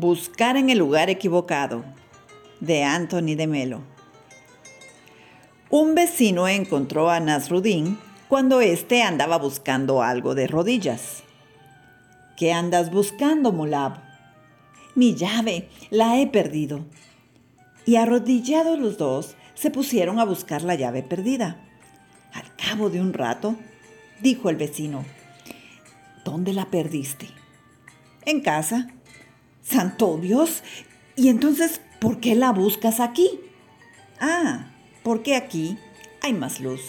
Buscar en el lugar equivocado de Anthony de Melo. Un vecino encontró a Nasruddin cuando éste andaba buscando algo de rodillas. ¿Qué andas buscando, Mulab? Mi llave, la he perdido. Y arrodillados los dos, se pusieron a buscar la llave perdida. Al cabo de un rato, dijo el vecino, ¿dónde la perdiste? En casa. Santo Dios, ¿y entonces por qué la buscas aquí? Ah, porque aquí hay más luz.